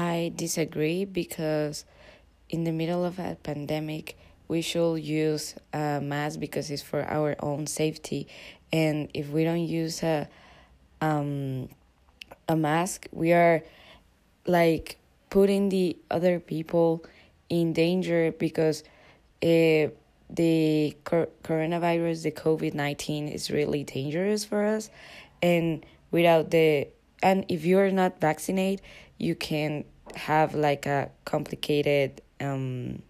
I disagree because in the middle of a pandemic, we should use a mask because it's for our own safety. And if we don't use a um a mask, we are like putting the other people in danger because uh, the cor- coronavirus, the COVID 19, is really dangerous for us. And without the, and if you're not vaccinated, you can have like a complicated um,